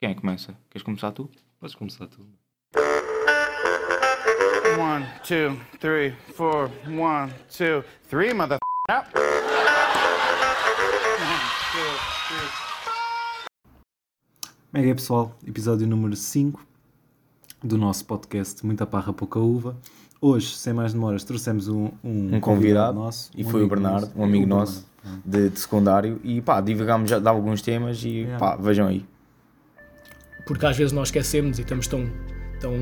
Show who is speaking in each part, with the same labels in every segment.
Speaker 1: Quem é que começa? Queres começar tu?
Speaker 2: Podes começar tu.
Speaker 3: One, two, three, four. One, two, three, mother. Up.
Speaker 2: Mega aí, pessoal, episódio número 5 do nosso podcast Muita Parra Pouca Uva. Hoje, sem mais demoras, trouxemos um, um,
Speaker 4: um convidado
Speaker 2: nosso.
Speaker 4: e
Speaker 2: um
Speaker 4: foi o Bernardo,
Speaker 2: nosso.
Speaker 4: um amigo nosso de, de secundário e pá, divagámos já de alguns temas e
Speaker 2: Yeah.
Speaker 4: pá, vejam aí.
Speaker 5: Porque às vezes nós esquecemos e estamos tão, tão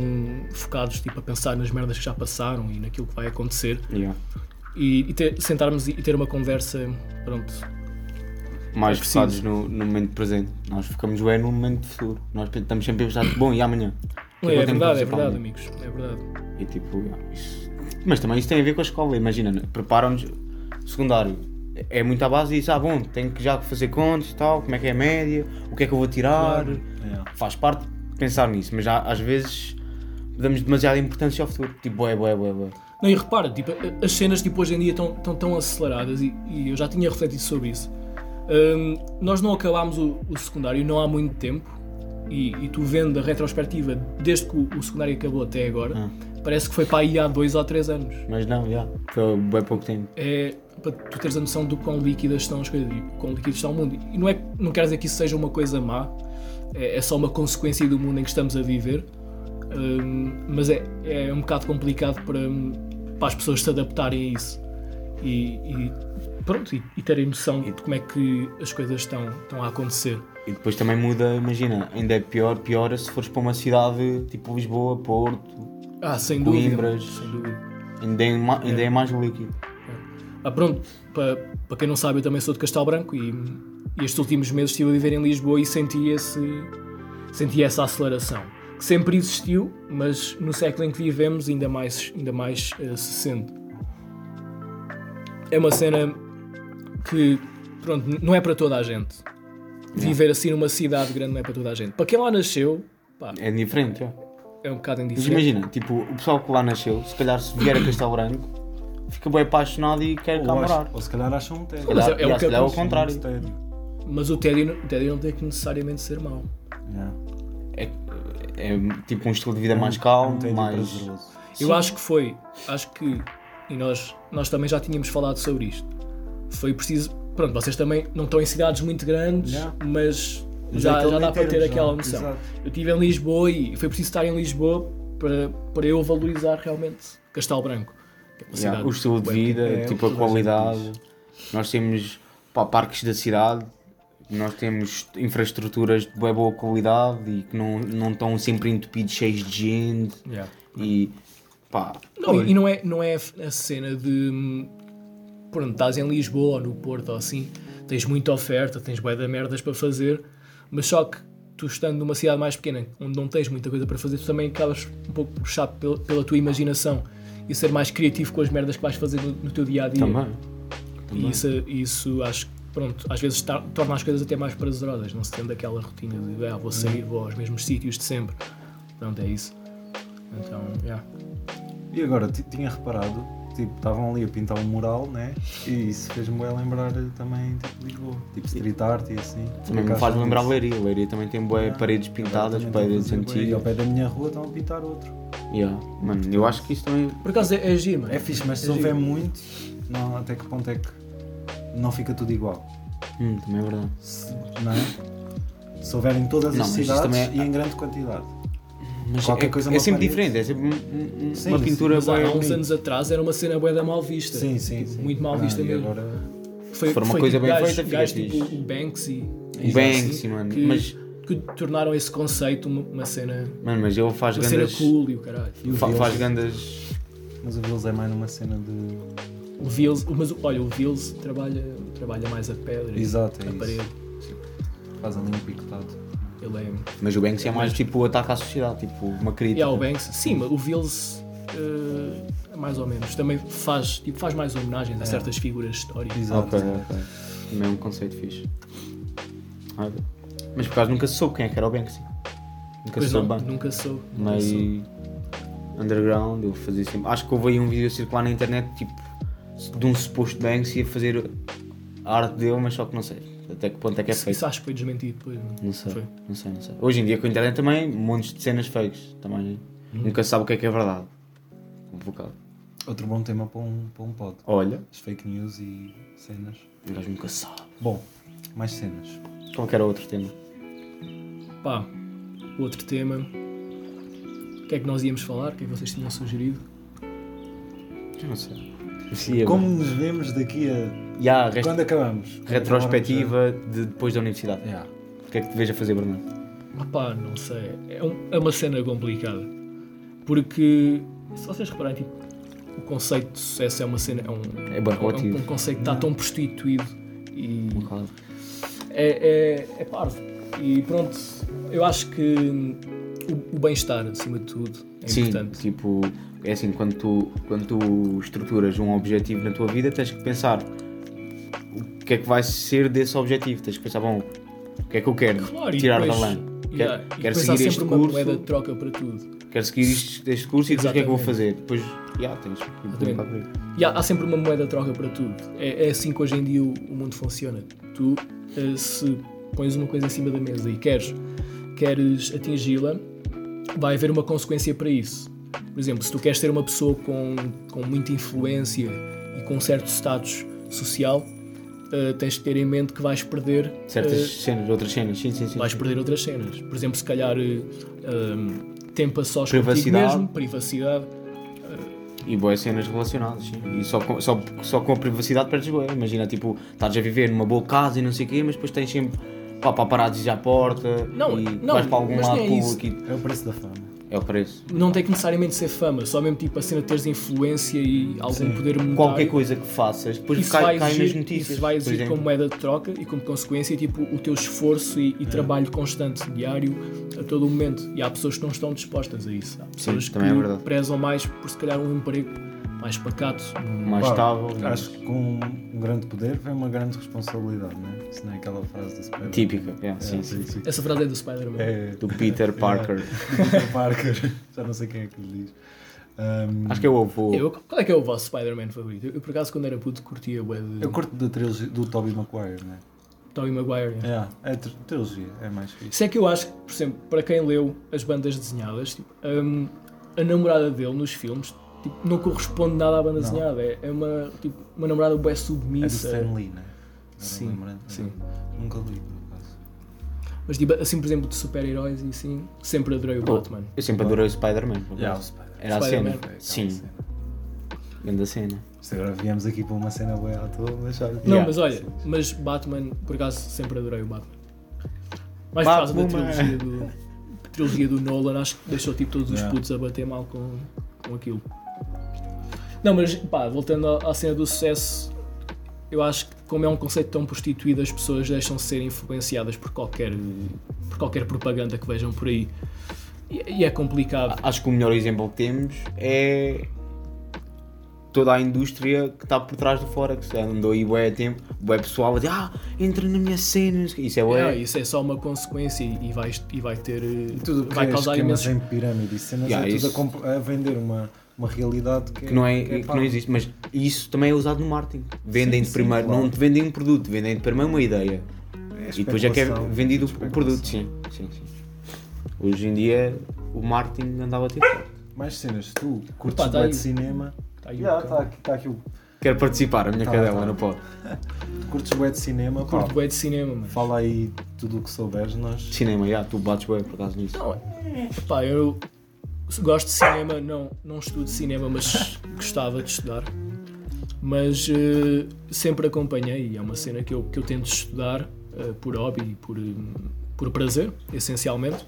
Speaker 5: focados tipo, a pensar nas merdas que já passaram e naquilo que vai acontecer e, e ter- sentarmos e ter uma conversa, pronto,
Speaker 4: Mais
Speaker 5: É
Speaker 4: focados no, no momento presente. Nós ficamos bem no momento futuro. Nós estamos sempre a pensar, bom, e amanhã?
Speaker 5: É,
Speaker 4: eu tenho que
Speaker 5: verdade, é verdade,
Speaker 4: amanhã?
Speaker 5: amigos, é verdade.
Speaker 4: E tipo, yeah, isso- Mas também isso tem a ver com a escola, imagina, né? preparam-nos secundário. É muito à base disso, ah bom, tenho que já fazer contas e tal, como é que é a média, o que é que eu vou tirar.
Speaker 5: Claro.
Speaker 2: Yeah.
Speaker 4: Faz parte pensar nisso, mas já, às vezes damos demasiada importância ao futuro. Tipo, bué, bué, bué, bué.
Speaker 5: Não, e repara, tipo, as cenas tipo, hoje em dia estão tão, tão aceleradas e, e eu já tinha refletido sobre isso. Hum, nós não acabámos o, o secundário não há muito tempo e, e tu vendo a retrospectiva desde que o, o secundário acabou até agora,
Speaker 4: Ah.
Speaker 5: parece que foi para aí há dois ou três anos.
Speaker 4: Mas não, já, foi bem pouco tempo.
Speaker 5: é para tu teres a noção do quão líquidas estão as coisas e quão líquido está o mundo. E não, é, não quer dizer que isso seja uma coisa má, é, é só uma consequência do mundo em que estamos a viver, Hum, mas é, é um bocado complicado para, para as pessoas se adaptarem a isso e, e pronto, e, e terem noção de como é que as coisas estão, estão a acontecer.
Speaker 4: E depois também muda, imagina, ainda é pior, piora se fores para uma cidade tipo Lisboa, Porto,
Speaker 5: Ah, sem dúvida.
Speaker 4: Coimbras.
Speaker 5: Sem dúvida.
Speaker 4: ainda é, ma- ainda é mais líquido.
Speaker 5: Ah, pronto, para, para quem não sabe, eu também sou de Castelo Branco e, e estes últimos meses estive a viver em Lisboa e senti, esse, senti essa aceleração. Que sempre existiu, mas no século em que vivemos ainda mais, ainda mais eh, se sente. É uma cena que, pronto, não é para toda a gente. Viver assim numa cidade grande não é para toda a gente. Para quem lá nasceu, pá,
Speaker 4: É diferente, já.
Speaker 5: é um bocado
Speaker 4: Mas
Speaker 5: indiferente.
Speaker 4: imagina, tipo, o pessoal que lá nasceu, se calhar se vier a Castelo Branco, fica bem apaixonado e quer cá
Speaker 2: acho-
Speaker 4: morar.
Speaker 2: ou se calhar acham um
Speaker 5: Mas
Speaker 4: calhar,
Speaker 5: é- é
Speaker 4: calhar é o contrário.
Speaker 5: Mas o tédio, o tédio não tem que necessariamente ser mau.
Speaker 2: Yeah.
Speaker 4: É, é tipo um estilo de vida mais calmo,
Speaker 2: Um
Speaker 4: mais.
Speaker 2: prazeroso.
Speaker 5: Eu acho que foi, acho que, e nós, nós também já tínhamos falado sobre isto. Foi preciso, pronto, vocês também não estão em cidades muito grandes,
Speaker 2: Yeah.
Speaker 5: mas, já,
Speaker 2: é
Speaker 5: já dá para ter
Speaker 2: termo,
Speaker 5: aquela
Speaker 2: já.
Speaker 5: noção.
Speaker 2: Exato.
Speaker 5: Eu estive em Lisboa e foi preciso estar em Lisboa para, para eu valorizar realmente Castelo Branco. que é
Speaker 4: Yeah,
Speaker 5: cidade
Speaker 4: o estilo de vida,
Speaker 2: é,
Speaker 4: tipo a qualidade. Nós temos pá, parques da cidade, nós temos infraestruturas de bem boa qualidade e que não, não estão sempre entupidos, cheios de gente.
Speaker 5: Yeah.
Speaker 4: E pá,
Speaker 5: Não, e e não é, não é a cena de. Pronto, estás em Lisboa ou no Porto ou assim, tens muita oferta, tens bué de merdas para fazer, mas só que tu estando numa cidade mais pequena, onde não tens muita coisa para fazer, tu também acabas um pouco puxado pela, pela tua imaginação e ser mais criativo com as merdas que vais fazer no, no teu dia a dia.
Speaker 4: também.
Speaker 5: E isso, isso acho que, pronto, às vezes tar- torna as coisas até mais prazerosas, não se tendo aquela rotina de ah, vou sair, vou aos mesmos sítios de sempre. Pronto, é isso. Então, yeah.
Speaker 2: E agora, ti- tinha reparado, tipo, estavam ali a pintar um mural, né? E isso fez-me bem lembrar eh, também, tipo, Lisboa. Tipo, street art e assim.
Speaker 4: Também me faz lembrar
Speaker 2: isso.
Speaker 4: Leiria. Leiria também tem boé paredes pintadas, paredes
Speaker 2: estão a fazer bué, E ao
Speaker 4: antigas.
Speaker 2: pé da minha rua estão a pintar outro.
Speaker 4: Yeah. Mano, eu acho que isso também.
Speaker 5: Por acaso é, é giro, mano.
Speaker 2: É fixe, mas se
Speaker 5: É
Speaker 2: houver muito, não, até que ponto é que não fica tudo igual?
Speaker 4: Hum, também é verdade.
Speaker 2: Se, não é? Se houver em todas
Speaker 4: Não,
Speaker 2: as
Speaker 4: isso
Speaker 2: cidades
Speaker 4: também é-
Speaker 2: e em grande quantidade.
Speaker 4: Mas
Speaker 2: Qualquer
Speaker 4: é,
Speaker 2: coisa
Speaker 4: é sempre diferente, é sempre um- um-
Speaker 2: Sim,
Speaker 4: uma
Speaker 2: sim,
Speaker 4: pintura
Speaker 5: Mas há, uns anos atrás era uma cena bué da mal vista.
Speaker 2: Sim, sim,
Speaker 5: Tipo,
Speaker 2: sim.
Speaker 5: Muito mal
Speaker 2: Ah,
Speaker 5: vista
Speaker 2: e
Speaker 5: mesmo.
Speaker 2: Agora,
Speaker 5: Foi,
Speaker 4: for uma
Speaker 5: foi
Speaker 4: coisa
Speaker 5: tipo
Speaker 4: bem feita,
Speaker 5: tipo o Banksy.
Speaker 4: O
Speaker 5: e
Speaker 4: Banksy,
Speaker 5: assim,
Speaker 4: mano,
Speaker 5: Que,
Speaker 4: mas-
Speaker 5: que tornaram esse conceito uma, uma cena,
Speaker 4: Mano, mas ele faz
Speaker 5: uma cena
Speaker 4: grandes.
Speaker 5: cool e o caralho.
Speaker 2: E o
Speaker 4: fa-
Speaker 2: Vils?
Speaker 4: faz grandes.
Speaker 2: mas o Vils é mais numa cena de.
Speaker 5: O Vils, mas olha, o Vils trabalha, trabalha mais a pedra e
Speaker 2: Exato, é
Speaker 5: a
Speaker 2: isso.
Speaker 5: parede.
Speaker 2: Faz ali um picotado.
Speaker 5: Ele é.
Speaker 4: Mas o Banksy é mais tipo o ataque à sociedade, tipo uma crítica.
Speaker 5: E há o Banksy. Sim, mas o Vils é mais ou menos. Também faz, tipo, faz mais homenagens a
Speaker 2: É.
Speaker 5: certas figuras históricas.
Speaker 2: Exato.
Speaker 4: Ok, ok. Também é um conceito fixe. Olha. Mas por acaso nunca se soube quem é que era o Banksy. Nunca
Speaker 5: Pois
Speaker 4: se
Speaker 5: não,
Speaker 4: soube bem.
Speaker 5: nunca sou. nunca sou.
Speaker 4: Meio underground, eu fazia sempre. Acho que houve aí um vídeo a circular na internet tipo de um suposto Banksy a fazer a arte dele, mas só que não sei. Até que ponto é que é
Speaker 5: Isso,
Speaker 4: feito?
Speaker 5: isso acho que foi desmentido depois.
Speaker 4: Não sei,
Speaker 5: Foi.
Speaker 4: não sei, não sei. Hoje em dia com a internet também, montes de cenas fakes. Também nunca se sabe o que é que é verdade. Complicado.
Speaker 2: Outro bom tema para um, para um pod.
Speaker 4: Olha,
Speaker 2: As fake news e cenas.
Speaker 4: o gajo nunca sabe.
Speaker 2: Bom, mais cenas.
Speaker 4: Qual que era outro tema?
Speaker 5: Pá, outro tema. O que é que nós íamos falar? O que é que vocês tinham sugerido?
Speaker 4: Eu não sei. Sim, eu-
Speaker 2: Como nos vemos daqui a.
Speaker 4: A rest-
Speaker 2: Quando acabamos?
Speaker 4: retrospectiva de depois da universidade.
Speaker 2: Yeah.
Speaker 4: O que é que te vejo a fazer, Bernardo?
Speaker 5: Ah pá, não sei. É, um- é uma cena complicada. Porque, se vocês repararem, tipo, o conceito de sucesso é uma cena. É um,
Speaker 4: É bem
Speaker 5: é um,
Speaker 4: relativo.
Speaker 5: um conceito que está tão prostituído e
Speaker 4: Claro.
Speaker 5: é, é, é parvo. E pronto, eu acho que o, o bem-estar, acima de tudo, é
Speaker 4: Sim,
Speaker 5: importante.
Speaker 4: tipo, é assim, quando tu, quando tu estruturas um objetivo na tua vida, tens que pensar o que é que vai ser desse objetivo. Tens que pensar, bom, o que é que eu quero
Speaker 5: Claro,
Speaker 4: tirar
Speaker 5: depois-
Speaker 4: da lã?
Speaker 5: Yeah,
Speaker 4: Quero, seguir este
Speaker 5: uma
Speaker 4: curso,
Speaker 5: moeda de troca para tudo.
Speaker 4: quero seguir este, este curso e depois o que é que eu vou fazer?
Speaker 5: Exatamente.
Speaker 4: Depois, yeah, tens que
Speaker 5: há, há sempre uma moeda de troca para tudo. É, é assim que hoje em dia o, o mundo funciona. Tu, eh, se pões uma coisa em cima da mesa e queres, queres atingi-la, vai haver uma consequência para isso. Por exemplo, se tu queres ser uma pessoa com, com muita influência e com um certo status social, eh, tens de ter em mente que vais perder
Speaker 4: Certas
Speaker 5: eh,
Speaker 4: cenas, outras cenas, sim, sim, sim.
Speaker 5: vais perder outras cenas. Por exemplo, se calhar um, tempo a sós contigo
Speaker 4: Privacidade.
Speaker 5: mesmo, privacidade.
Speaker 4: E boas cenas relacionadas, sim. E só com, só, só com a privacidade perdes boa. Imagina, tipo, estás a viver numa boa casa e não sei o quê, mas depois tens sempre pá, paparazzis à porta
Speaker 5: Não,
Speaker 4: e
Speaker 5: não,
Speaker 4: vais para algum lado
Speaker 5: é
Speaker 4: público e
Speaker 2: É o preço da fama.
Speaker 4: é o preço.
Speaker 5: Não tem que necessariamente ser fama, só mesmo tipo a cena de teres influência e algum
Speaker 2: Sim.
Speaker 5: poder monetário.
Speaker 4: Qualquer coisa que faças, depois
Speaker 5: isso
Speaker 4: cai,
Speaker 5: vai
Speaker 4: cai
Speaker 5: exigir,
Speaker 4: nas notícias.
Speaker 5: isso vai exigir como moeda de troca e como consequência tipo, o teu esforço e, e trabalho constante, diário, a todo o momento. E há pessoas que não estão dispostas a isso. Há pessoas
Speaker 4: também é
Speaker 5: que
Speaker 4: verdade.
Speaker 5: prezam mais por se calhar um emprego mais pacato.
Speaker 4: mais
Speaker 2: Pá,
Speaker 4: estável.
Speaker 2: Acho que com um grande poder vem uma grande responsabilidade, não é? Se não é aquela frase da Spider-Man.
Speaker 4: Típica, é,
Speaker 2: É,
Speaker 4: sim, sim.
Speaker 2: sim.
Speaker 5: Essa frase é do Spider-Man.
Speaker 2: É
Speaker 4: Do Peter Parker.
Speaker 2: do Peter Parker. Já não sei quem é que lhe diz. Um,
Speaker 4: Acho que é o avô.
Speaker 5: Eu- qual é que é o vosso Spider-Man favorito? Eu, eu, por acaso quando era puto curtia o de
Speaker 2: Eu curto da trilogia do Tobey Maguire, não é?
Speaker 5: Tobey Maguire.
Speaker 2: É, é a tri- trilogia, é mais fixe.
Speaker 5: Isso é que eu acho que, por exemplo, para quem leu as bandas desenhadas, tipo, hum, a namorada dele nos filmes tipo, não corresponde nada à banda
Speaker 2: Não.
Speaker 5: desenhada. É, é uma, tipo, uma namorada bem
Speaker 2: É do
Speaker 5: submissa.
Speaker 2: Stan Lee, é? Agora
Speaker 5: Sim, sim.
Speaker 2: Nunca li, por acaso.
Speaker 5: Mas tipo, assim, por exemplo, de super-heróis e assim, sempre adorei o
Speaker 4: Oh,
Speaker 5: Batman.
Speaker 4: Eu sempre adorei o Spider-Man.
Speaker 2: Yeah. Spider-Man.
Speaker 4: Era a cena.
Speaker 5: Spider-Man.
Speaker 4: Sim, grande cena.
Speaker 2: Agora viemos aqui para uma cena boa à toa, mas sabe?
Speaker 5: Não,
Speaker 4: Yeah.
Speaker 5: mas olha, mas Batman, por acaso, sempre adorei o Batman. Mais por causa da trilogia do, trilogia do Nolan, acho que deixou tipo, todos os
Speaker 2: Yeah.
Speaker 5: putos a bater mal com, com aquilo. Não, mas pá, voltando à, cena do sucesso, eu acho que como é um conceito tão prostituído, as pessoas deixam-se ser influenciadas por qualquer, por qualquer propaganda que vejam por aí. E, e é complicado.
Speaker 4: Acho que o melhor exemplo que temos é toda a indústria que está por trás do Forex. Andou aí bué tempo, bué pessoal a dizer, ah, entra na minha cena. Isso é bué.
Speaker 5: É, isso é só uma consequência e, e vai, e vai ter.
Speaker 2: Tudo que
Speaker 5: vai
Speaker 2: é
Speaker 5: causar imensos
Speaker 2: em pirâmide e cenas
Speaker 4: Yeah,
Speaker 2: é tudo
Speaker 4: isso.
Speaker 2: a, a vender uma, uma realidade que,
Speaker 4: que não, é,
Speaker 2: que
Speaker 4: que não existe, mas isso também é usado no marketing. Vendem
Speaker 2: Sim,
Speaker 4: de primeiro,
Speaker 2: claro.
Speaker 4: não te vendem um produto, vendem de primeiro uma ideia.
Speaker 2: É
Speaker 4: e depois é que é vendido o produto, sim, sim, sim. Hoje em dia o marketing andava a ter forte.
Speaker 2: Mais cenas, tu curtes
Speaker 5: Opa, tá
Speaker 2: bué
Speaker 5: aí.
Speaker 2: de cinema.
Speaker 5: Tá aí o
Speaker 2: Yeah, tá aqui, tá aqui o.
Speaker 4: Quero participar, a minha
Speaker 2: Tá,
Speaker 4: cadela
Speaker 2: tá.
Speaker 4: não pode.
Speaker 2: Tu curtes bué de cinema, pá,
Speaker 5: Curto bué de cinema, mano.
Speaker 2: fala aí tudo o que souberes, nós.
Speaker 4: Cinema, já, tu bates bem por acaso nisso.
Speaker 5: Não, pá, eu gosto de cinema, não, não estudo cinema, mas gostava de estudar. Mas eh, sempre acompanhei, e é uma cena que eu, que eu tento estudar eh, por hobby e por, eh, por prazer, essencialmente.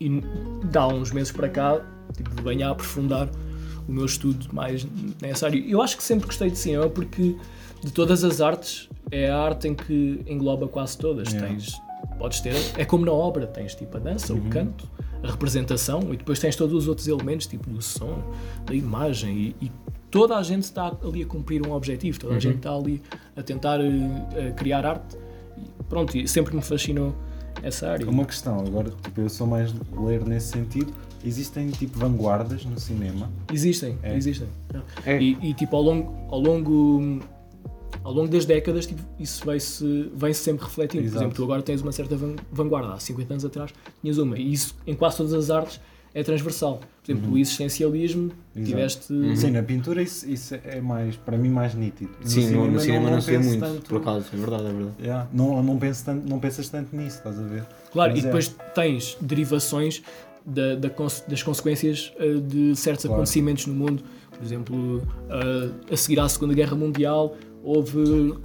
Speaker 5: E dá uns meses para cá, tipo, venho a aprofundar o meu estudo mais nessa área. Eu acho que sempre gostei de cinema porque de todas as artes é a arte em que engloba quase todas.
Speaker 2: Yeah.
Speaker 5: Tens, podes ter, é como na obra, tens tipo a dança, o canto, a representação e depois tens todos os outros elementos, tipo do som, da imagem e, e toda a gente está ali a cumprir um objetivo, toda a gente está ali a tentar eh, a criar arte. E pronto, e sempre me fascinou essa área.
Speaker 2: Uma questão, agora, tipo, eu sou mais ler nesse sentido. Existem tipo vanguardas no cinema.
Speaker 5: Existem,
Speaker 2: É.
Speaker 5: existem.
Speaker 4: É.
Speaker 5: E, e, tipo ao longo, ao longo ao longo das décadas tipo, isso vai-se vai -se sempre refletindo.
Speaker 2: Exato.
Speaker 5: Por exemplo, tu agora tens uma certa van- vanguarda, há 50 anos atrás tinhas uma, e isso em quase todas as artes é transversal. Por exemplo, o existencialismo,
Speaker 2: Exato.
Speaker 5: tiveste.
Speaker 2: Sim, na pintura isso, isso é mais, para mim, mais nítido.
Speaker 4: Sim, no, no cinema não, sei
Speaker 2: penso
Speaker 4: muito,
Speaker 2: tanto-
Speaker 4: por acaso, é verdade, é verdade.
Speaker 2: Yeah, Não, não, penso tanto, não pensas tanto nisso, estás a ver?
Speaker 5: Claro,
Speaker 2: Mas
Speaker 5: e
Speaker 2: é.
Speaker 5: depois tens derivações da- da das consequências eh, de certos
Speaker 2: Claro.
Speaker 5: acontecimentos no mundo. Por exemplo, eh, a seguir à Segunda Guerra Mundial, houve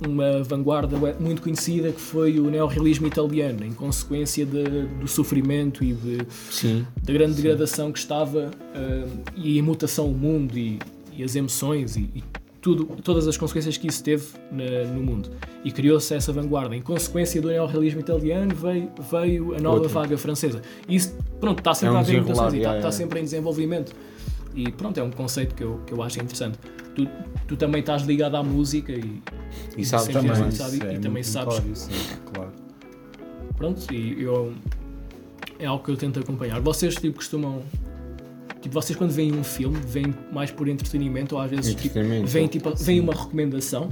Speaker 5: uma vanguarda muito conhecida que foi o neorrealismo italiano, em consequência de- do sofrimento e de,
Speaker 4: Sim,
Speaker 5: da grande degradação que estava eh, e a mutação do mundo e, e as emoções e, e tudo, todas as consequências que isso teve na- no mundo. E criou-se essa vanguarda. Em consequência do neorrealismo italiano veio, veio a nova
Speaker 4: Outra.
Speaker 5: vaga francesa. E isso, pronto, está sempre
Speaker 4: É um
Speaker 5: a haver mutações e está,
Speaker 4: yeah,
Speaker 5: está sempre em desenvolvimento. E pronto, é um conceito que eu, que eu acho interessante. Tu, tu também estás ligado à música e
Speaker 4: e sabes
Speaker 5: Sempre
Speaker 4: também.
Speaker 5: também.
Speaker 2: isso
Speaker 5: sabe, e
Speaker 2: é
Speaker 5: também
Speaker 2: muito
Speaker 5: sabes-
Speaker 2: sim, claro.
Speaker 5: pronto, e eu é algo que eu tento acompanhar. Vocês tipo costumam tipo, vocês quando veem um filme, veem mais por entretenimento ou às vezes tipo, veem,
Speaker 4: sim.
Speaker 5: tipo, veem uma recomendação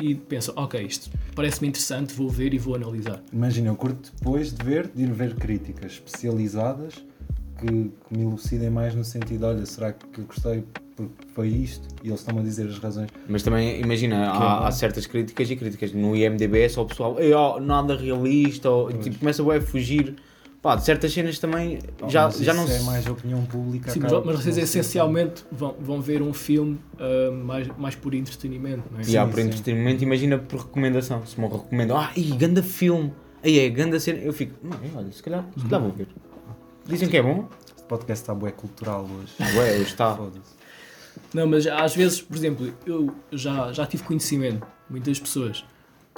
Speaker 5: e pensam, ok, isto parece-me interessante, vou ver e vou analisar.
Speaker 2: Imagina, eu curto depois de ver, de ir ver críticas especializadas que, que me elucidem mais no sentido, olha, será que eu gostei porque foi isto? E eles estão a dizer as razões.
Speaker 4: Mas também, imagina,
Speaker 2: é
Speaker 4: há, há certas críticas e críticas. No IMDB é só o pessoal, "Ei, ó, nada realista, ou, tipo, começa a fugir. Pá, de certas cenas também já,
Speaker 2: Mas
Speaker 4: já
Speaker 2: isso
Speaker 4: não
Speaker 2: é mais opinião pública.
Speaker 5: Sim, mas, vocês essencialmente vão, vão ver um filme ah, mais, mais por entretenimento, não é?
Speaker 4: E há
Speaker 2: Sim,
Speaker 4: por
Speaker 2: sim.
Speaker 4: entretenimento, imagina por recomendação. Se me recomendam, ah, ih, ganda filme, aí é, ganda cena, eu fico, olha, se calhar, se calhar vou ver. Dizem que é bom.
Speaker 2: Este podcast está bué cultural hoje.
Speaker 4: ué, hoje está.
Speaker 2: Foda-se.
Speaker 5: Não, mas às vezes, por exemplo, eu já, já tive conhecimento, muitas pessoas,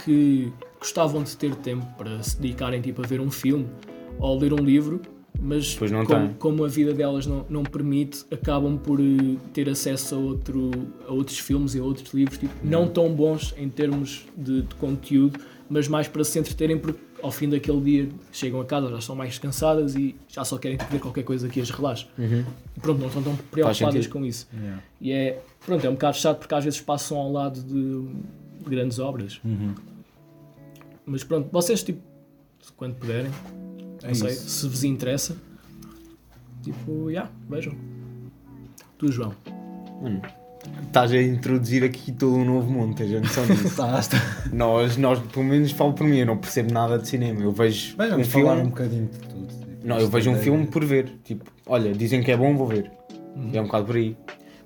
Speaker 5: que gostavam de ter tempo para se dedicarem tipo, a ver um filme ou ler um livro, mas
Speaker 4: Pois não
Speaker 5: como, como a vida delas não, não permite, acabam por eh, ter acesso a, outro, a outros filmes e a outros livros, tipo, não tão bons em termos de, de conteúdo, mas mais para se entreterem, porque ao fim daquele dia chegam a casa, já estão mais descansadas e já só querem ver qualquer coisa que as relaxe.
Speaker 4: Uhum.
Speaker 5: E pronto, não estão tão preocupadas com isso.
Speaker 2: Yeah.
Speaker 5: E é, pronto, é um bocado chato porque às vezes passam ao lado de grandes obras.
Speaker 2: Uhum.
Speaker 5: Mas pronto, vocês, tipo, quando puderem,
Speaker 2: É
Speaker 5: não sei,
Speaker 2: isso.
Speaker 5: se vos interessa, tipo, já, vejam. Tu, João.
Speaker 4: Mano, estás a introduzir aqui todo um novo mundo, tens a noção disso. Nós, nós, pelo menos falo por mim, eu não percebo nada de cinema. Eu vejo
Speaker 2: Mas
Speaker 4: um
Speaker 2: vamos
Speaker 4: filme.
Speaker 2: falar um bocadinho de tudo. tipo,
Speaker 4: Não, eu vejo um filme por ver. Tipo, olha, dizem que é bom, vou ver. É um bocado por aí.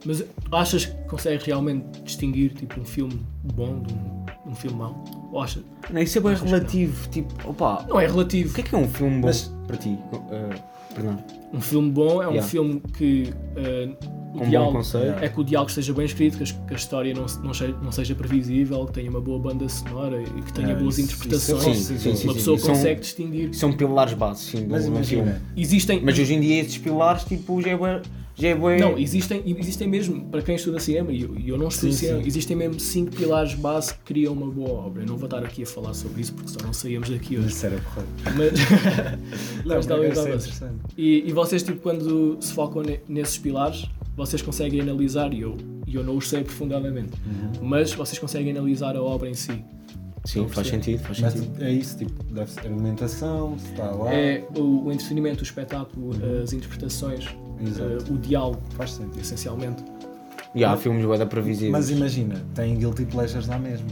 Speaker 5: Mas achas que consegues realmente distinguir, tipo, um filme bom de um, um filme mau? Ou achas?
Speaker 4: Não, isso é bem
Speaker 5: que não?
Speaker 4: relativo. Tipo, opa,
Speaker 5: Não é
Speaker 4: o
Speaker 5: relativo.
Speaker 4: que é que é um filme bom
Speaker 2: Mas-
Speaker 4: para ti? Uh, perdão.
Speaker 5: Um filme bom é um
Speaker 4: Yeah.
Speaker 5: filme que uh, o
Speaker 4: bom
Speaker 5: diálogo é que o diálogo esteja bem escrito, que a, que a história não, não, seja, não seja previsível, que tenha uma boa banda sonora e que tenha
Speaker 2: É,
Speaker 5: boas
Speaker 2: isso-
Speaker 5: interpretações.
Speaker 2: isso é
Speaker 4: Sim, sim, sim,
Speaker 5: uma
Speaker 4: sim.
Speaker 5: pessoa
Speaker 4: São-
Speaker 5: consegue distinguir.
Speaker 4: São pilares básicos, sim,
Speaker 2: Mas
Speaker 4: um
Speaker 2: imagina,
Speaker 5: Existem.
Speaker 4: Mas hoje em dia esses pilares, tipo, já é bué- já é
Speaker 5: Não, existem, existem mesmo, para quem estuda cinema, e eu, e eu não estudo
Speaker 2: Sim,
Speaker 5: cinema,
Speaker 2: sim.
Speaker 5: existem mesmo cinco pilares base que criam uma boa obra. Eu não vou estar aqui a falar sobre isso porque senão não saíamos daqui hoje.
Speaker 2: Isso era correto.
Speaker 5: Mas,
Speaker 2: Não,
Speaker 5: Mas talvez
Speaker 2: é
Speaker 5: e, e vocês, tipo, quando se focam ne- nesses pilares, vocês conseguem analisar, e eu, e eu não os sei aprofundadamente,
Speaker 2: Uhum.
Speaker 5: mas vocês conseguem analisar a obra em si.
Speaker 4: Sim, faz sentido, faz
Speaker 2: Mas
Speaker 4: sentido.
Speaker 2: é isso, tipo, deve ser argumentação, se está lá.
Speaker 5: É o, o entretenimento, o espetáculo, as interpretações,
Speaker 2: Uhum.
Speaker 5: Eh, o diálogo,
Speaker 2: Faz sentido.
Speaker 5: essencialmente.
Speaker 4: E há filmes bué da previsíveis.
Speaker 2: Mas imagina, tem Guilty Pleasures lá mesmo.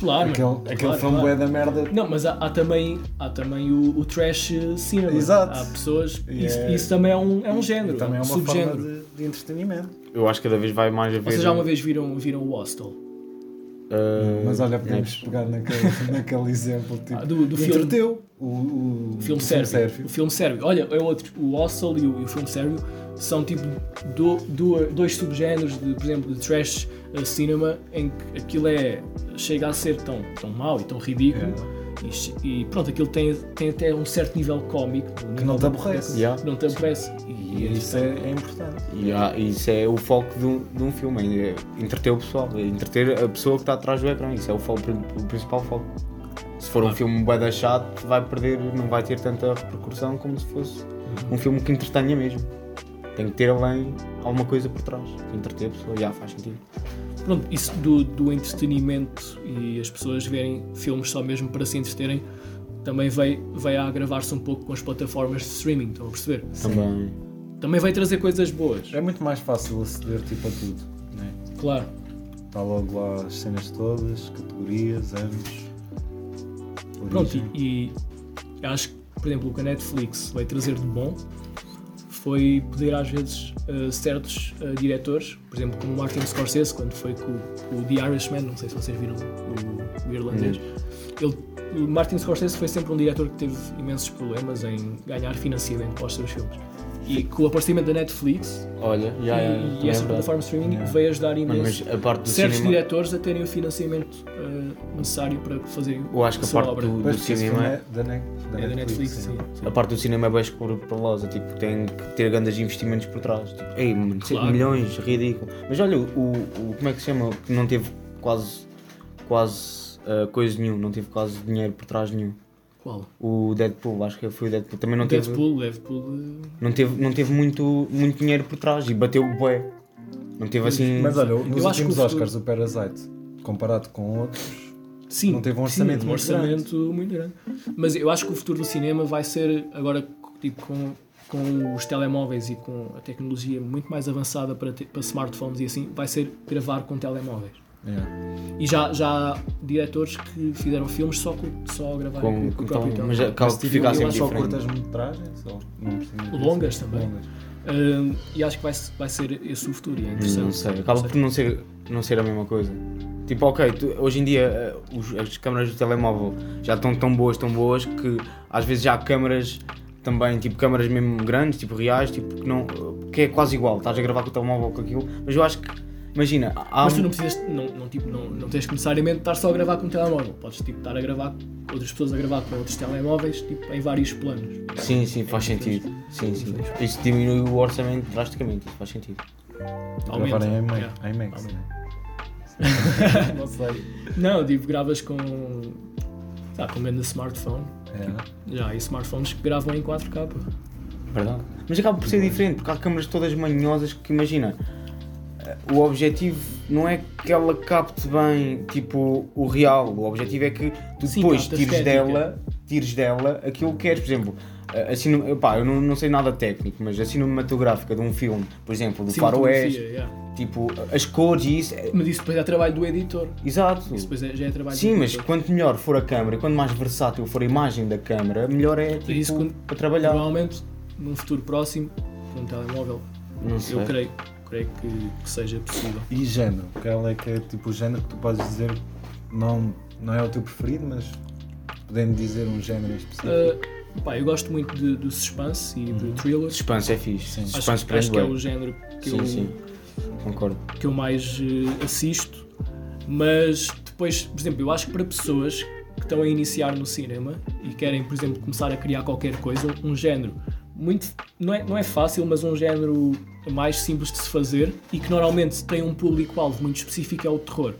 Speaker 5: Claro,
Speaker 2: aquele aquele
Speaker 5: claro,
Speaker 2: filme
Speaker 5: claro.
Speaker 2: bué da merda.
Speaker 5: Não, mas há, há também, há também o, o trash cinema.
Speaker 2: Exato.
Speaker 5: Há pessoas.
Speaker 2: E
Speaker 5: Isso,
Speaker 2: é-
Speaker 5: isso também é um, é um género,
Speaker 2: Também é
Speaker 5: um
Speaker 2: uma
Speaker 5: subgénero.
Speaker 2: forma de, de entretenimento.
Speaker 4: Eu acho que cada vez vai mais haver.
Speaker 5: Vocês já uma vez viram, viram o Hostel?
Speaker 4: uh,
Speaker 2: Mas olha, podemos
Speaker 4: next.
Speaker 2: pegar naquele, naquele exemplo. Tipo,
Speaker 5: Ah, do- do filme-
Speaker 2: o, o,
Speaker 5: O filme sérvio. O filme sérvio. Olha, é outro. O Hostel e o, e o filme sérvio são tipo do, do- dois subgéneros, de, por exemplo, de trash uh, cinema, em que aquilo é, chega a ser tão, tão mau e tão ridículo. E, che- e pronto, aquilo tem, tem até um certo nível cómico.
Speaker 2: Que não te aborrece.
Speaker 4: Yeah.
Speaker 5: Não te aborrece. E,
Speaker 2: E isso é, é importante.
Speaker 4: E há- isso é o foco de um, de um filme, é entreter o pessoal, é entreter a pessoa que está atrás do ecrã, isso é o, foco, o principal foco. Se for um filme bué da chato, vai perder, não vai ter tanta repercussão como se fosse um filme que entretenha mesmo. Tem que ter além alguma coisa por trás, que entreter a pessoa, já faz sentido.
Speaker 5: pronto, isso do, do entretenimento e as pessoas verem filmes só mesmo para se entreterem também veio, veio a agravar-se um pouco com as plataformas de streaming, estão a perceber?
Speaker 4: Também.
Speaker 5: Também vai trazer coisas boas,
Speaker 2: É muito mais fácil aceder tipo, a tudo. Né?
Speaker 5: claro.
Speaker 2: Está logo lá as cenas todas, categorias, anos.
Speaker 5: Pronto, e, e acho que, por exemplo, o que a Netflix vai trazer de bom foi poder às vezes uh, certos uh, diretores, por exemplo, como o Martin Scorsese, quando foi com, com o The Irishman, não sei se vocês viram o, o irlandês, ele, o Martin Scorsese foi sempre um diretor que teve imensos problemas em ganhar financiamento para os seus filmes. E com o aparecimento da Netflix
Speaker 4: Olha, já
Speaker 5: e,
Speaker 4: é.
Speaker 5: e
Speaker 4: é
Speaker 5: essa
Speaker 4: verdade.
Speaker 5: plataforma de streaming
Speaker 2: Yeah.
Speaker 5: veio ajudar imenso
Speaker 4: mas a parte do
Speaker 5: certos
Speaker 4: cinema.
Speaker 5: diretores a terem o financiamento uh, necessário para fazerem
Speaker 4: Eu acho que
Speaker 5: a
Speaker 4: a parte
Speaker 5: obra.
Speaker 4: do, do cinema.
Speaker 2: é da, ne da
Speaker 5: É da Netflix, sim.
Speaker 4: A parte do cinema é bem escrupulosa, tipo, tem que ter grandes investimentos por trás. Tipo, ei,
Speaker 5: Claro.
Speaker 4: milhões, ridículo. Mas olha, o, o- como é que se chama? Que não teve quase, quase ah, coisa nenhum, não teve quase dinheiro por trás nenhum.
Speaker 5: Qual?
Speaker 4: O Deadpool, acho que foi o Deadpool. Também não teve,
Speaker 5: Deadpool, Deadpool. uh,
Speaker 4: não teve, não teve muito, muito dinheiro por trás e bateu o bué. Não teve assim.
Speaker 2: Mas olha, nos
Speaker 5: Eu acho que
Speaker 2: últimos
Speaker 5: o futuro-
Speaker 2: Oscars, o Parasite, comparado com outros,
Speaker 5: Sim,
Speaker 2: Não teve um
Speaker 5: sim,
Speaker 2: orçamento
Speaker 5: um
Speaker 2: muito
Speaker 5: orçamento muito grande. Mas eu acho que o futuro do cinema vai ser agora tipo, com, com os telemóveis e com a tecnologia muito mais avançada para, te- para smartphones e assim, vai ser gravar com telemóveis.
Speaker 2: Yeah.
Speaker 5: E já, já há diretores que fizeram filmes só, com, só a gravar com,
Speaker 4: com,
Speaker 5: o próprio
Speaker 4: tal- mas acaba
Speaker 2: tipo,
Speaker 4: ficar sempre
Speaker 2: só curtas metragens?
Speaker 5: Longas também.
Speaker 2: Longas.
Speaker 5: Hum, e acho que vai, vai ser esse o futuro. e É interessante.
Speaker 4: Não sei, acaba por não ser, não ser a mesma coisa. Tipo, ok, tu- hoje em dia eh, os- as câmaras do telemóvel já estão tão boas, tão boas que às vezes já há câmaras também, tipo câmaras mesmo grandes, tipo reais, tipo, que, não, que é quase igual, estás a gravar com o telemóvel com aquilo, mas eu acho que, imagina, há
Speaker 5: Mas tu não precisas, não, não, tipo, não, não tens que necessariamente estar só a gravar com um telemóvel. Podes tipo, estar a gravar, outras pessoas a gravar com outros telemóveis, tipo, em vários planos.
Speaker 4: Sim, sim, faz sentido. Sim, sim. Isso diminui o orçamento drasticamente, isso faz sentido.
Speaker 5: Aumenta.
Speaker 2: Gravar em IMAX,
Speaker 5: Yeah.
Speaker 2: IMAX né?
Speaker 5: não sei. Não, tipo, gravas com. Tá, com um grande smartphone.
Speaker 2: É.
Speaker 5: Já há smartphones que gravam em 4K. pô.
Speaker 4: Verdade. Mas acaba por ser diferente, porque há câmaras todas manhosas que imagina. O objetivo não é que ela capte bem tipo o real, o objetivo é que tu
Speaker 5: Sim,
Speaker 4: depois
Speaker 5: capta
Speaker 4: tires
Speaker 5: estética.
Speaker 4: dela, tires dela aquilo que queres, por exemplo. Assim, pá, eu não, não sei nada técnico, mas a cinematográfica de um filme, por exemplo, do Faroeste,
Speaker 5: yeah.
Speaker 4: tipo, as cores e isso, é-
Speaker 5: Mas isso depois é trabalho do editor.
Speaker 4: exato.
Speaker 5: Isso depois é- já é trabalho
Speaker 4: Sim, mas
Speaker 5: editor.
Speaker 4: quanto melhor for a câmera, quanto mais versátil for a imagem da câmera, melhor é tipo,
Speaker 5: isso quando-
Speaker 4: para trabalhar.
Speaker 5: Provavelmente, num futuro próximo, com um telemóvel,
Speaker 4: Não sei.
Speaker 5: eu creio, creio que, que seja possível.
Speaker 2: E género? Qual é que é tipo o género que tu podes dizer não, não é o teu preferido, mas podendo dizer um género em específico?
Speaker 5: Uh, pá, eu gosto muito de, de suspense e de thrillers.
Speaker 4: Suspense é fixe.
Speaker 2: Sim.
Speaker 5: Acho,
Speaker 4: Suspense
Speaker 5: acho
Speaker 4: prende
Speaker 5: que é o género que,
Speaker 4: Sim,
Speaker 5: eu,
Speaker 4: sim. Concordo.
Speaker 5: que eu mais eh, assisto. Mas depois, por exemplo, eu acho que para pessoas que estão a iniciar no cinema e querem, por exemplo, começar a criar qualquer coisa, um género muito. Não é, não é fácil, mas um género mais simples de se fazer e que normalmente tem um público-alvo muito específico é o terror.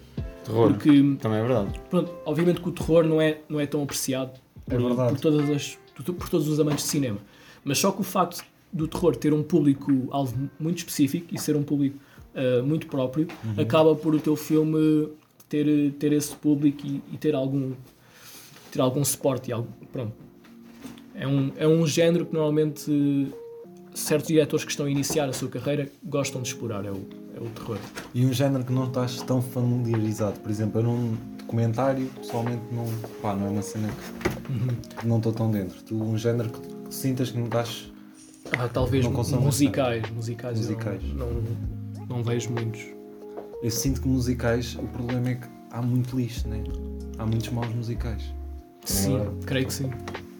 Speaker 4: Terror.
Speaker 5: Porque
Speaker 4: Também é verdade.
Speaker 5: Pronto, obviamente que o terror não é, não é tão apreciado
Speaker 2: É
Speaker 5: por,
Speaker 2: verdade.
Speaker 5: por todas as, por, todos os amantes de cinema. Mas só que o facto do terror ter um público-alvo muito específico e ser um público ah, muito próprio,
Speaker 2: Uhum.
Speaker 5: acaba por o teu filme ter, ter esse público e, e ter algum ter algum suporte. E algo, pronto. É, um, é um género que normalmente certos diretores que estão a iniciar a sua carreira gostam de explorar, é o, é o terror.
Speaker 2: E um género que não estás tão familiarizado, por exemplo, eu num documentário, pessoalmente não, pá, não é uma cena que não estou tão dentro. Tu, um género que sintas que não estás.
Speaker 5: Ah, talvez
Speaker 2: Não
Speaker 5: musicais, musicais, eu
Speaker 2: Musicais.
Speaker 5: Não, não, não vejo muitos.
Speaker 2: Eu sinto que musicais, o problema é que há muito lixo, né? Há muitos maus musicais.
Speaker 5: Sim,
Speaker 2: verdade.
Speaker 5: creio que sim.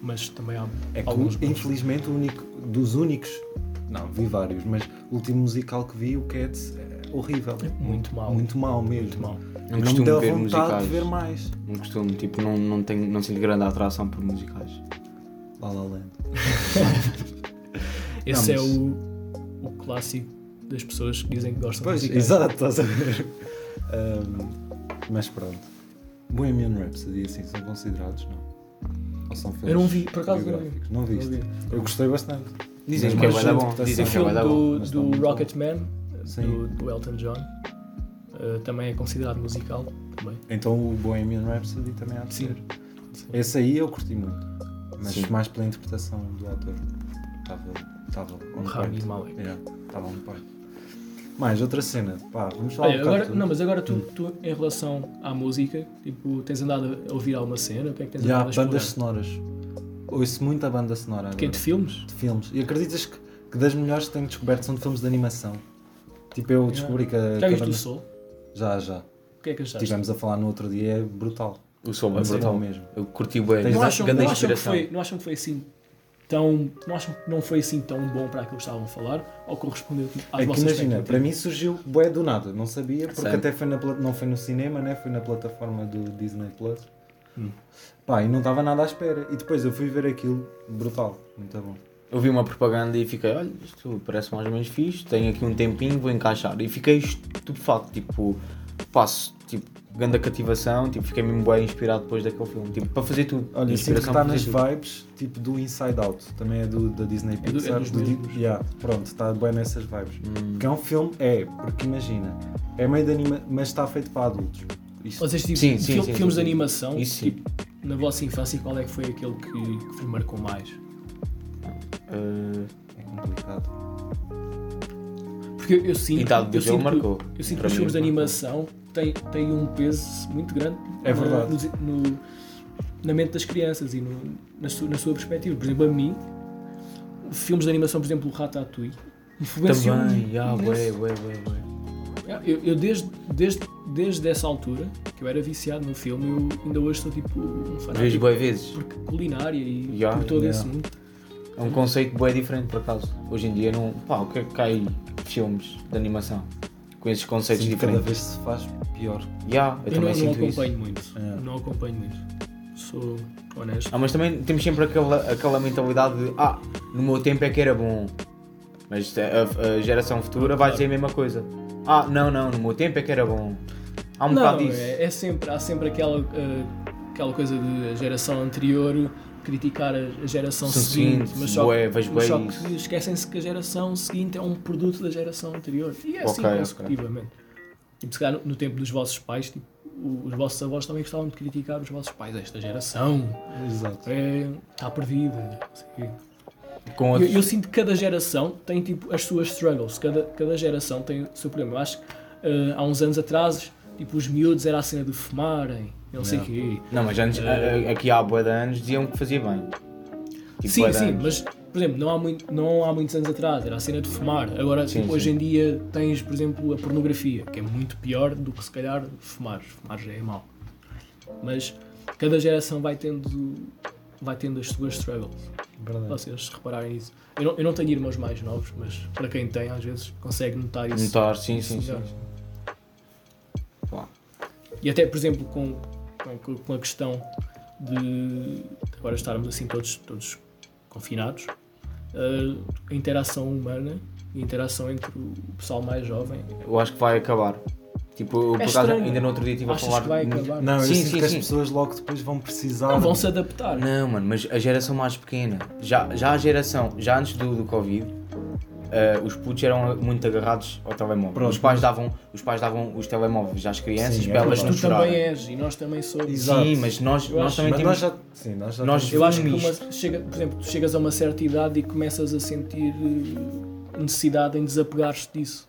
Speaker 5: Mas também há
Speaker 2: É que,
Speaker 5: alguns
Speaker 2: infelizmente, o único, dos únicos, não, vi vários, mas o último musical que vi, o Cats, é horrível.
Speaker 5: Muito mau.
Speaker 2: Muito mau mesmo.
Speaker 5: Muito mau.
Speaker 4: Não
Speaker 2: Não me deu
Speaker 4: ver
Speaker 2: vontade
Speaker 4: musicais.
Speaker 2: de ver mais.
Speaker 4: Não costumo, tipo, não, não, tenho, não sinto grande atração por musicais.
Speaker 2: La La Land.
Speaker 5: Esse
Speaker 2: Não,
Speaker 5: é
Speaker 2: mas-
Speaker 5: o, o clássico das pessoas que dizem que gostam
Speaker 2: Pois,
Speaker 5: de musicais.
Speaker 2: exato, estás a ver. Ahm, mas pronto. Bohemian Rhapsody, assim, são considerados, não? Ou são filmes
Speaker 5: Eu não vi, por acaso não vi.
Speaker 2: Não viste?
Speaker 5: Não vi.
Speaker 2: Eu gostei bastante.
Speaker 4: Dizem que é bom. Dizem
Speaker 5: O
Speaker 4: que é bom.
Speaker 5: do, do Rocketman,
Speaker 2: Sim.
Speaker 5: do, do Elton John. Uh, também é considerado musical. Também.
Speaker 2: Então o Bohemian Rhapsody também há de
Speaker 5: Sim.
Speaker 2: ser. Esse aí eu curti muito. Mas
Speaker 4: Sim.
Speaker 2: mais pela interpretação do ator. Estava. Estava on
Speaker 5: Rami.
Speaker 2: Yeah, Estava on point. Mais outra cena. Pá, vamos falar
Speaker 5: Olha,
Speaker 2: um
Speaker 5: agora,
Speaker 2: de-
Speaker 5: não, mas agora tu, tu, em relação à música, tipo, tens andado a ouvir alguma cena? O que é que tens
Speaker 2: Já,
Speaker 5: andado a
Speaker 2: bandas sonoras. Ouço muita banda sonora agora.
Speaker 5: Que é de filmes?
Speaker 2: de filmes. E acreditas que, que das melhores que tenho descoberto são de filmes de animação? Tipo, eu descobri que. a-
Speaker 5: Já
Speaker 2: que a
Speaker 5: viste
Speaker 2: banda-
Speaker 5: o Soul?
Speaker 2: Já, já.
Speaker 5: O que é que achaste?
Speaker 2: Estivemos a falar no outro dia, é brutal.
Speaker 4: O som é
Speaker 2: Brutal mesmo.
Speaker 4: Eu curti bem.
Speaker 5: Não, acham, não, acham que foi, não acham que foi assim tão. Não acham que não foi assim tão bom para aquilo que estavam a falar? Ou correspondeu às
Speaker 2: É que
Speaker 5: vossas
Speaker 2: imagina, para mim surgiu bué do nada, não sabia, porque
Speaker 4: Sério?
Speaker 2: até foi na, não foi no cinema, né? foi na plataforma do Disney Plus.
Speaker 5: Hum.
Speaker 2: Pá, e não estava nada à espera. E depois eu fui ver aquilo, brutal, muito bom.
Speaker 4: Eu vi uma propaganda e fiquei, olha, isto parece mais ou menos fixe, tenho aqui um tempinho, vou encaixar. E fiquei estupefacto, tipo, passo, tipo, grande cativação, tipo, fiquei mesmo bem inspirado depois daquele filme, tipo, para fazer tudo.
Speaker 2: Olha, sinto que
Speaker 4: Inspiração
Speaker 2: está nas
Speaker 4: tudo.
Speaker 2: vibes tipo do Inside Out, também é do, da Disney
Speaker 5: É do- é
Speaker 2: Pixar. do yeah, pronto, está bem nessas vibes.
Speaker 4: Hum,
Speaker 2: Porque é um filme, é, porque imagina, é meio de anima, mas está feito para adultos. Isto,
Speaker 5: Vocês tipo,
Speaker 4: Sim, sim,
Speaker 5: fil-
Speaker 4: sim,
Speaker 5: filmes
Speaker 4: sim,
Speaker 5: de animação,
Speaker 4: Isso sim.
Speaker 5: tipo, na vossa infância, qual é que foi aquele que, que vos marcou mais?
Speaker 4: eh,
Speaker 2: é complicado.
Speaker 5: Porque eu, eu sinto, eu sinto,
Speaker 4: marcou.
Speaker 5: eu sinto que os filmes de animação têm, têm um peso muito grande
Speaker 2: É
Speaker 5: na-
Speaker 2: verdade.
Speaker 5: no- no- na mente das crianças e no- na, sua, na sua perspectiva. Por exemplo, a mim, filmes de animação, por exemplo, o Ratatouille, influenciou
Speaker 4: Também,
Speaker 5: imenso.
Speaker 4: ué, ué, ué, ué.
Speaker 5: Eu, eu desde, desde, desde essa altura, que eu era viciado no filme, eu ainda hoje sou tipo um
Speaker 4: Vejo
Speaker 5: fanático
Speaker 4: boas vezes.
Speaker 5: por culinária e
Speaker 4: Ya,
Speaker 5: por todo
Speaker 2: ya.
Speaker 5: esse mundo.
Speaker 4: É um conceito bem diferente por acaso. Hoje em dia não. Pá, o que é que cai filmes de animação? Com esses conceitos
Speaker 2: Sinto que cada
Speaker 4: diferentes.
Speaker 2: vez se faz pior.
Speaker 4: Ya, eu,
Speaker 5: Eu,
Speaker 4: também
Speaker 5: não, não
Speaker 4: sinto isso.
Speaker 5: acompanho muito.
Speaker 2: É.
Speaker 5: Não acompanho muito. Sou honesto.
Speaker 4: Ah, mas também temos sempre aquela, aquela mentalidade de ah, no meu tempo é que era bom. Mas a, a geração futura vai dizer a mesma coisa. Ah, não, não, no meu tempo é que era bom. Há um
Speaker 5: não,
Speaker 4: bocado disso.
Speaker 5: é, é sempre, há sempre aquela, eh, aquela coisa de a geração anterior criticar a geração
Speaker 4: Sim,
Speaker 5: seguinte, mas só,
Speaker 4: bué, vejo
Speaker 5: mas só que esquecem-se que a geração seguinte é um produto da geração anterior. E é assim consecutivamente. Tipo, se calhar no, no tempo dos vossos pais, tipo, os vossos avós também gostavam de criticar os vossos pais. Esta geração
Speaker 2: Exato.
Speaker 5: é, está perdida.
Speaker 4: Com
Speaker 5: Eu,
Speaker 4: outros.
Speaker 5: eu sinto que cada geração tem tipo as suas struggles, cada, cada geração tem o seu problema. Eu acho que eh, há uns anos atrás, tipo, os miúdos era a cena de fumarem, não sei o quê.
Speaker 4: Não, mas antes, a- aqui há boa de anos diziam que fazia bem. Tipo,
Speaker 5: sim, sim,
Speaker 4: anos.
Speaker 5: mas por exemplo, não há, muito, não há muitos anos atrás era a cena de fumar. Agora,
Speaker 4: Sim,
Speaker 5: tipo, hoje
Speaker 4: sim.
Speaker 5: em dia tens, por exemplo, a pornografia, que é muito pior do que se calhar fumar. Fumar já é mau. Mas cada geração vai tendo, vai tendo as suas struggles.
Speaker 2: Verdade.
Speaker 5: Vocês repararem nisso. Eu não, eu não tenho irmãos mais novos, mas para quem tem, às vezes consegue notar isso.
Speaker 4: Notar, sim,
Speaker 5: isso
Speaker 4: sim, sim. Pá.
Speaker 5: E até, por exemplo, com, com, a questão de agora estarmos assim todos, todos confinados, eh, a interação humana e a interação entre o pessoal mais jovem
Speaker 4: Eu acho que vai acabar. Tipo, eu, por acaso, ainda no outro dia estive a falar.
Speaker 5: que vai acabar?
Speaker 2: Não, eu
Speaker 4: Sim,
Speaker 2: sinto
Speaker 4: sim,
Speaker 2: que as
Speaker 4: sim.
Speaker 2: pessoas logo depois vão precisar.
Speaker 5: Não, vão se adaptar.
Speaker 4: Não, mano, mas a geração mais pequena, já, já a geração, já antes do, do Covid, eh, os putos eram muito agarrados ao telemóvel.
Speaker 2: Pronto,
Speaker 4: os, pais
Speaker 2: mas-
Speaker 4: davam, os pais davam os telemóveis às crianças
Speaker 2: Sim,
Speaker 4: para
Speaker 2: é
Speaker 4: elas
Speaker 5: Mas
Speaker 4: não
Speaker 5: tu também
Speaker 4: chorarem.
Speaker 5: és e nós também somos.
Speaker 2: Exato.
Speaker 4: Sim, mas nós,
Speaker 5: Eu
Speaker 4: nós
Speaker 5: acho-
Speaker 4: também
Speaker 2: Mas
Speaker 4: temos.
Speaker 2: nós já. Sim, nós já
Speaker 4: nós-
Speaker 2: temos-
Speaker 5: Eu acho que uma, chega, por exemplo, tu chegas a uma certa idade e começas a sentir eh, necessidade em desapegar-te disso.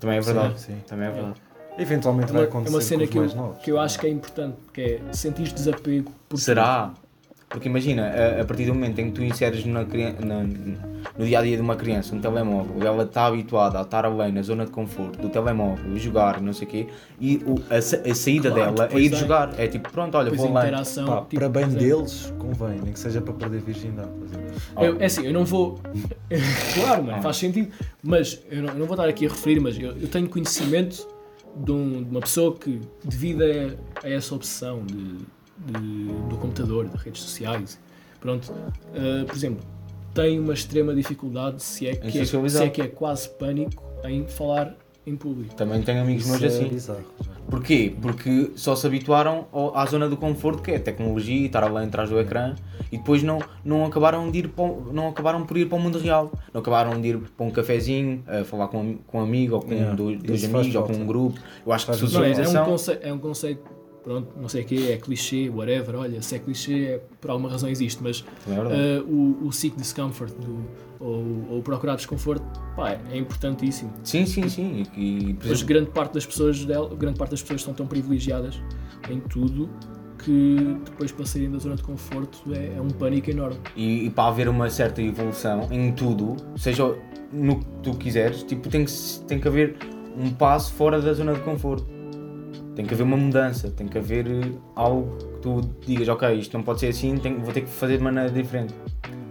Speaker 4: Também é verdade.
Speaker 2: Sim, sim.
Speaker 4: Também é verdade.
Speaker 2: Eventualmente
Speaker 5: É
Speaker 2: vai
Speaker 5: é
Speaker 2: acontecer
Speaker 5: uma cena
Speaker 2: com os
Speaker 5: que eu, que eu acho que é importante, que é sentir desapego por
Speaker 4: Será? Porque imagina, a, a partir do momento em que tu inseres na, na- no dia a dia de uma criança um telemóvel, ela está habituada a estar além na zona de conforto do telemóvel, jogar não sei o quê, e o- a, a saída
Speaker 5: Claro,
Speaker 4: dela é ir
Speaker 5: dá-
Speaker 4: jogar. É tipo, pronto, olha,
Speaker 5: Depois
Speaker 4: vou lá.
Speaker 2: Pá,
Speaker 5: tipo,
Speaker 2: para bem
Speaker 5: exemplo,
Speaker 2: deles, convém, nem que seja para perder virgindade.
Speaker 5: Eu, é assim, eu não vou. claro, mano,
Speaker 4: Ah.
Speaker 5: faz sentido. Mas eu não, eu não vou estar aqui a referir, mas eu, eu tenho conhecimento de, um- de uma pessoa que, devido a, a essa obsessão de, de- do computador, de redes sociais, pronto, eh, por exemplo, tem uma extrema dificuldade, se é, que é, se é que é quase pânico, em falar em público.
Speaker 4: Também tenho amigos meus
Speaker 2: é
Speaker 4: assim.
Speaker 2: bizarro, já.
Speaker 4: Porquê? Porque só se habituaram ao- à zona do conforto que é a tecnologia e estar lá atrás do ecrã e depois não, não, acabaram de ir para, não acabaram por ir para o mundo real. Não acabaram de ir para um cafezinho, a falar com, um- com um amigo ou com
Speaker 2: Yeah,
Speaker 4: dois, dois amigos ou com um grupo. Eu acho que
Speaker 5: Não, é, é, um conceito, é um conceito, pronto, não sei o que é clichê, whatever, olha, se é clichê, é, por alguma razão existe, mas
Speaker 4: é
Speaker 5: eh, o, o seek discomfort do, ou, ou procurar desconforto, pá, é importantíssimo.
Speaker 4: Sim, sim, sim. E, e,
Speaker 5: Mas grande parte das pessoas dela, grande parte das pessoas estão tão privilegiadas em tudo que depois para saírem da zona de conforto é, é um pânico enorme.
Speaker 4: e, e para haver uma certa evolução em tudo, seja no que tu quiseres, tipo, tem que, tem que haver um passo fora da zona de conforto. Tem que haver uma mudança, tem que haver eh, algo que tu digas, ok, isto não pode ser assim, tenho- vou ter que fazer de maneira diferente.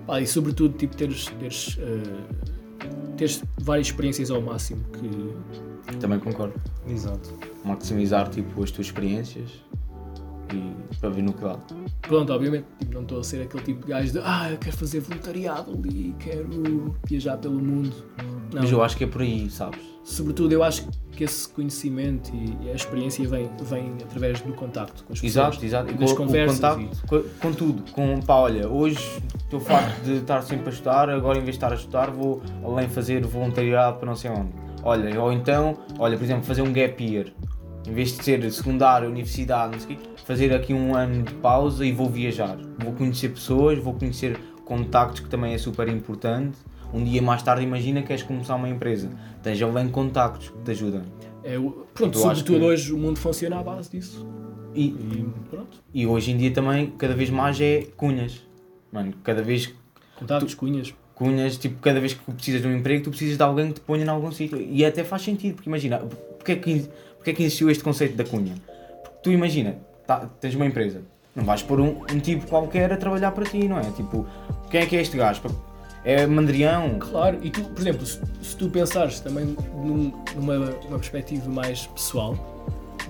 Speaker 5: Pá, e sobretudo tipo, teres, teres, eh, teres várias experiências ao máximo que
Speaker 4: Também concordo.
Speaker 2: Exato.
Speaker 4: Maximizar tipo, as tuas experiências e para ver no que dá.
Speaker 5: Pronto, obviamente, tipo, não estou a ser aquele tipo de gajo de ah, eu quero fazer voluntariado ali, quero viajar pelo mundo. Não,
Speaker 4: Mas eu acho que é por aí, sabes?
Speaker 5: Sobretudo eu acho que esse conhecimento e, e a experiência vem, vem através do contacto com as pessoas.
Speaker 4: Exato, exato. E
Speaker 5: das
Speaker 4: com, o
Speaker 5: conversas
Speaker 4: contacto, com, com tudo. Com, pá, olha, hoje estou farto de estar sempre a estudar, agora em vez de estar a estudar vou além fazer voluntariado para não sei onde. Olha, ou então, olha, por exemplo, fazer um gap year. Em vez de ser secundário, universidade, não sei o quê, fazer aqui um ano de pausa e vou viajar. Vou conhecer pessoas, vou conhecer contactos que também é super importante. Um dia mais tarde imagina que queres começar uma empresa. Tens além contactos que te ajudam.
Speaker 5: É, o- pronto, sobretudo
Speaker 4: que-
Speaker 5: hoje o mundo funciona à base disso.
Speaker 4: E,
Speaker 5: E pronto,
Speaker 4: E hoje em dia também, cada vez mais é cunhas. Mano, cada vez
Speaker 5: contactos, cunhas.
Speaker 4: cunhas, tipo, cada vez que precisas de um emprego, tu precisas de alguém que te ponha em algum sítio. E até faz sentido, porque imagina, porque é que, porque é que existiu este conceito da cunha? Porque tu imagina, tá, tens uma empresa, não vais pôr um, um tipo qualquer a trabalhar para ti, não é? Tipo, quem é que é este gajo? É mandrião?
Speaker 5: Claro, e tu, por exemplo, se, se tu pensares também num- numa uma perspectiva mais pessoal,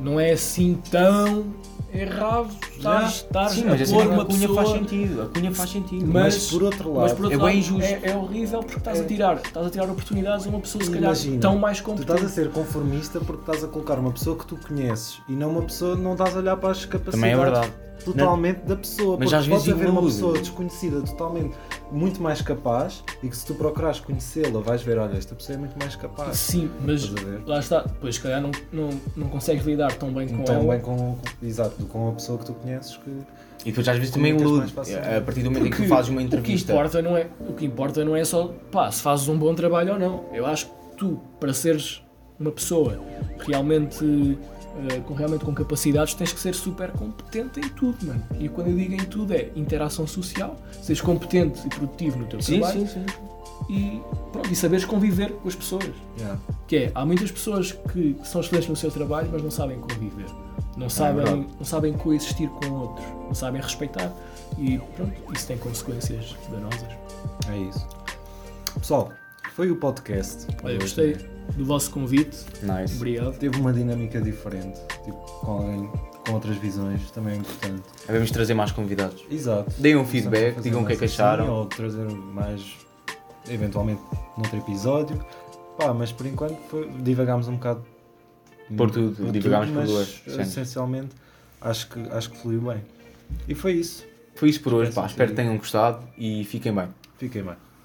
Speaker 5: não é assim tão errado estás, estás
Speaker 4: Sim,
Speaker 5: a
Speaker 4: mas assim, a
Speaker 5: uma
Speaker 4: cunha
Speaker 5: pessoa...
Speaker 4: faz sentido, a cunha faz sentido.
Speaker 5: Mas,
Speaker 2: Mas, por outro lado,
Speaker 5: por outro
Speaker 4: é
Speaker 5: lado,
Speaker 4: bem injusto.
Speaker 5: É, é horrível porque estás a tirar, estás a tirar oportunidades a uma pessoa se calhar
Speaker 2: Imagina,
Speaker 5: tão mais
Speaker 2: tu
Speaker 5: competente.
Speaker 2: estás a ser conformista porque estás a colocar uma pessoa que tu conheces e não uma pessoa, não estás a olhar para as capacidades
Speaker 4: Também é verdade.
Speaker 2: Totalmente da pessoa.
Speaker 4: Mas
Speaker 2: porque
Speaker 4: às vezes
Speaker 2: pode haver uma pessoa desconhecida totalmente muito mais capaz e que se tu procurares conhecê-la vais ver, olha, esta pessoa é muito mais capaz.
Speaker 5: Sim, mas lá está, pois se calhar não, não, não consegues lidar tão bem com
Speaker 2: Então
Speaker 5: ela.
Speaker 2: bem com, com- exato, com a pessoa que tu conheces que
Speaker 4: E depois às vezes também ilude.
Speaker 2: facilmente.
Speaker 4: A partir do momento em que tu
Speaker 5: Porque
Speaker 4: fazes uma
Speaker 5: O que,
Speaker 4: entrevista.
Speaker 5: importa não é, o que importa não é só pá, se fazes um bom trabalho ou não. Eu acho que tu, para seres uma pessoa realmente eh, com, realmente com capacidades, tens que ser super competente em tudo, mano. E quando eu digo em tudo é interação social, seres competente e produtivo no teu
Speaker 4: Sim,
Speaker 5: trabalho
Speaker 4: sim, sim.
Speaker 5: E, pronto, e saberes conviver com as pessoas.
Speaker 2: yeah.
Speaker 5: Que é, há muitas pessoas que são excelentes no seu trabalho, mas não sabem conviver. Não sabem,
Speaker 4: verdade.
Speaker 5: não sabem coexistir com outros. Não sabem respeitar. E pronto, isso tem consequências danosas.
Speaker 2: é isso. Pessoal, foi o podcast.
Speaker 5: Olha,
Speaker 2: Hoje,
Speaker 5: gostei
Speaker 2: né?
Speaker 5: do vosso convite.
Speaker 4: Nice.
Speaker 5: Obrigado.
Speaker 2: Teve uma dinâmica diferente, tipo, com alguém com outras visões, também é importante.
Speaker 4: Vamos trazer mais convidados.
Speaker 2: Exato.
Speaker 4: Deem um feedback, digam o que é que
Speaker 2: mais assim,
Speaker 4: acharam.
Speaker 2: Ou trazer mais, eventualmente, noutro episódio. Pá, mas por enquanto foi, divagámos um bocado.
Speaker 4: Por tudo, divagámos por
Speaker 2: mas
Speaker 4: duas
Speaker 2: essencialmente acho que, acho que fluiu bem. E foi isso.
Speaker 4: Foi isso por hoje,
Speaker 2: Espero
Speaker 4: pá. Espero que tenham gostado e fiquem bem.
Speaker 2: Fiquem bem.